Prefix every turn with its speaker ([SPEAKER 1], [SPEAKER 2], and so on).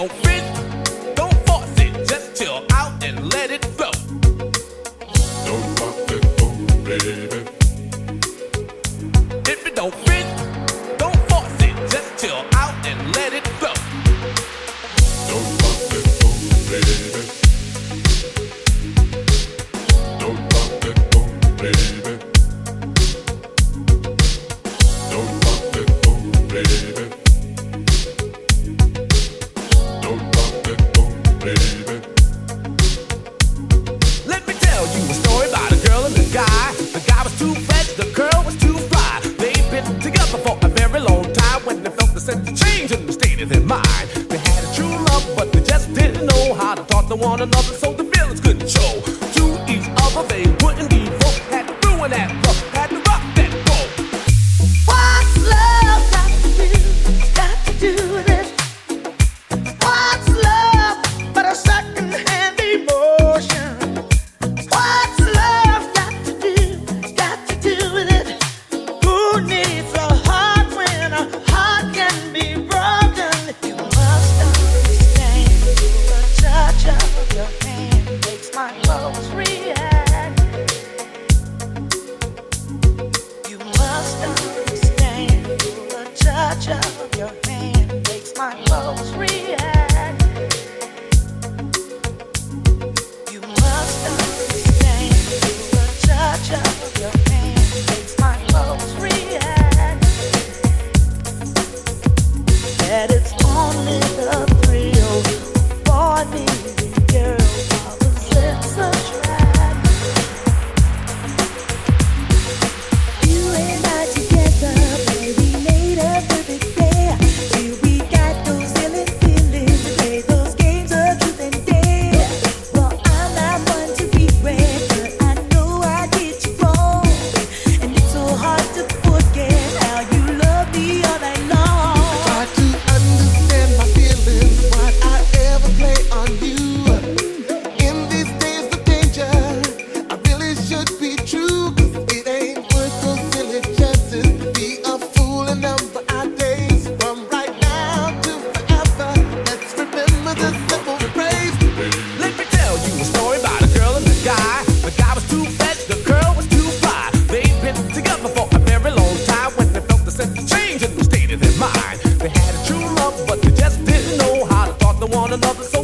[SPEAKER 1] don't fit, don't force it. Just chill out and let it flow. Don't pop it, oh baby. If it don't fit. to one another so the feelings could show to each other they wouldn't be broke Had to ruin that. wanna love us